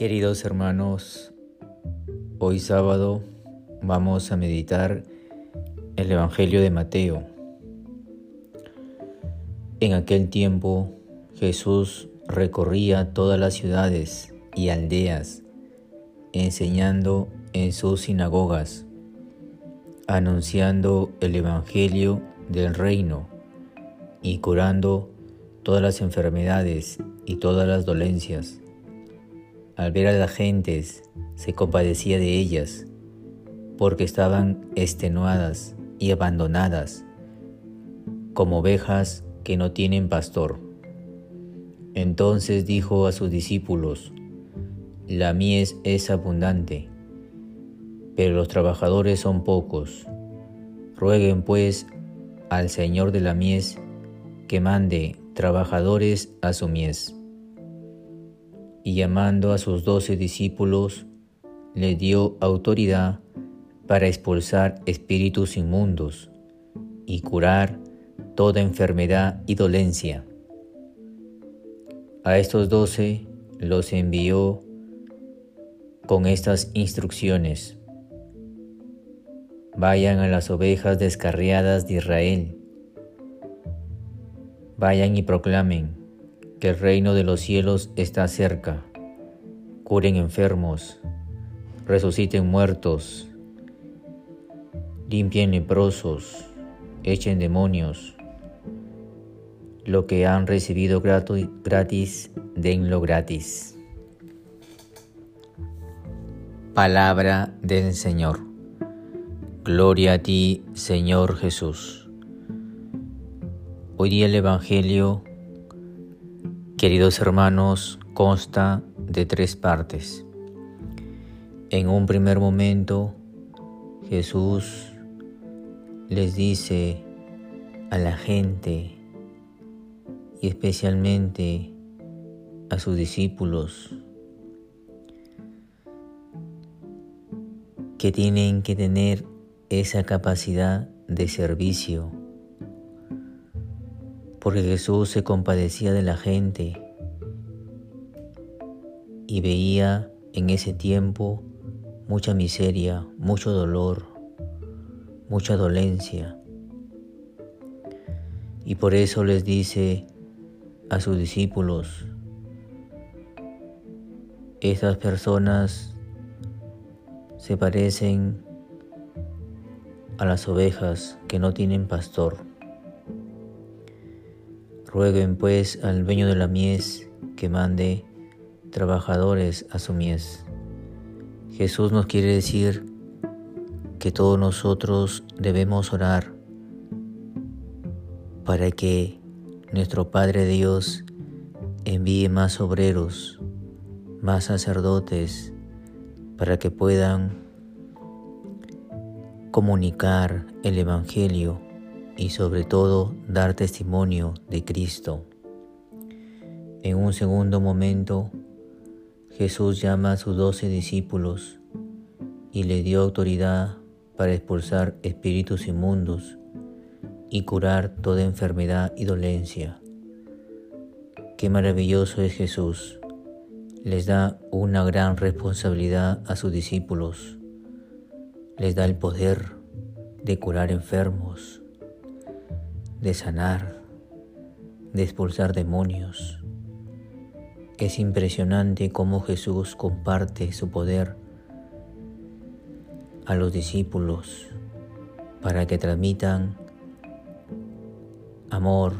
Queridos hermanos, hoy sábado vamos a meditar el Evangelio de Mateo. En aquel tiempo Jesús recorría todas las ciudades y aldeas, enseñando en sus sinagogas, anunciando el Evangelio del reino y curando todas las enfermedades y todas las dolencias al ver a las gentes, se compadecía de ellas, porque estaban extenuadas y abandonadas, como ovejas que no tienen pastor. Entonces dijo a mies discípulos, La mies es abundante, pero los trabajadores son pocos. Rueguen pues al Señor de la mies que mande trabajadores a su mies y llamando a sus doce discípulos, le dio autoridad para expulsar espíritus inmundos y curar toda enfermedad y dolencia. A estos doce los envió con estas instrucciones. Vayan a las ovejas descarriadas de Israel. Vayan y proclamen que el reino de los cielos está cerca. Curen enfermos, resuciten muertos, limpien leprosos, echen demonios. Lo que han recibido gratis, denlo gratis. Palabra del Señor. Gloria a ti, Señor Jesús. Hoy día el Evangelio Queridos hermanos, consta de tres partes. En un primer momento, Jesús les dice a la gente y especialmente a sus discípulos que tienen que tener esa capacidad de servicio porque Jesús se compadecía de la gente y veía en ese tiempo mucha miseria, mucho dolor, mucha dolencia. Y por eso les dice a sus discípulos, estas personas se parecen a las ovejas que no tienen pastor. Rueguen pues al dueño de la mies que mande trabajadores a su mies. Jesús nos quiere decir que todos nosotros debemos orar para que nuestro Padre Dios envíe más obreros, más sacerdotes, para que puedan comunicar el Evangelio y sobre todo dar testimonio de Cristo. En un segundo momento, Jesús llama a sus doce discípulos y le dio autoridad para expulsar espíritus inmundos y curar toda enfermedad y dolencia. Qué maravilloso es Jesús. Les da una gran responsabilidad a sus discípulos. Les da el poder de curar enfermos, de sanar, de expulsar demonios. Es impresionante cómo Jesús comparte su poder a los discípulos para que transmitan amor,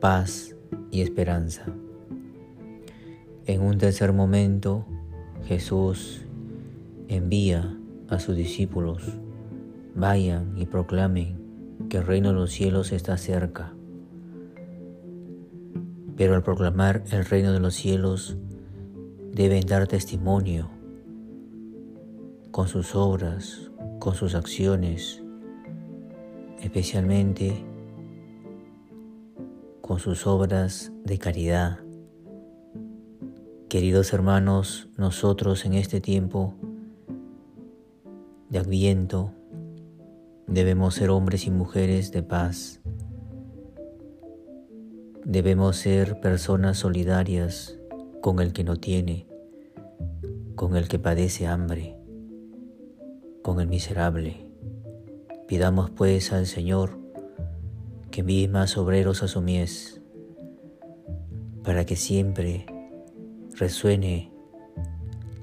paz y esperanza. En un tercer momento, Jesús envía a sus discípulos, vayan y proclamen que el reino de los cielos está cerca. Pero al proclamar el reino de los cielos, deben dar testimonio con sus obras, con sus acciones, especialmente con sus obras de caridad. Queridos hermanos, nosotros en este tiempo de Adviento, Debemos ser hombres y mujeres de paz. Debemos ser personas solidarias con el que no tiene, con el que padece hambre, con el miserable. Pidamos pues al Señor que envíe más obreros a su mies, para que siempre resuene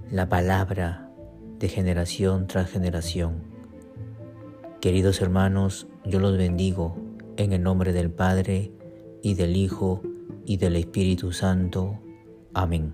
la palabra de generación tras generación. Queridos hermanos, yo los bendigo en el nombre del Padre y del Hijo y del Espíritu Santo. Amén.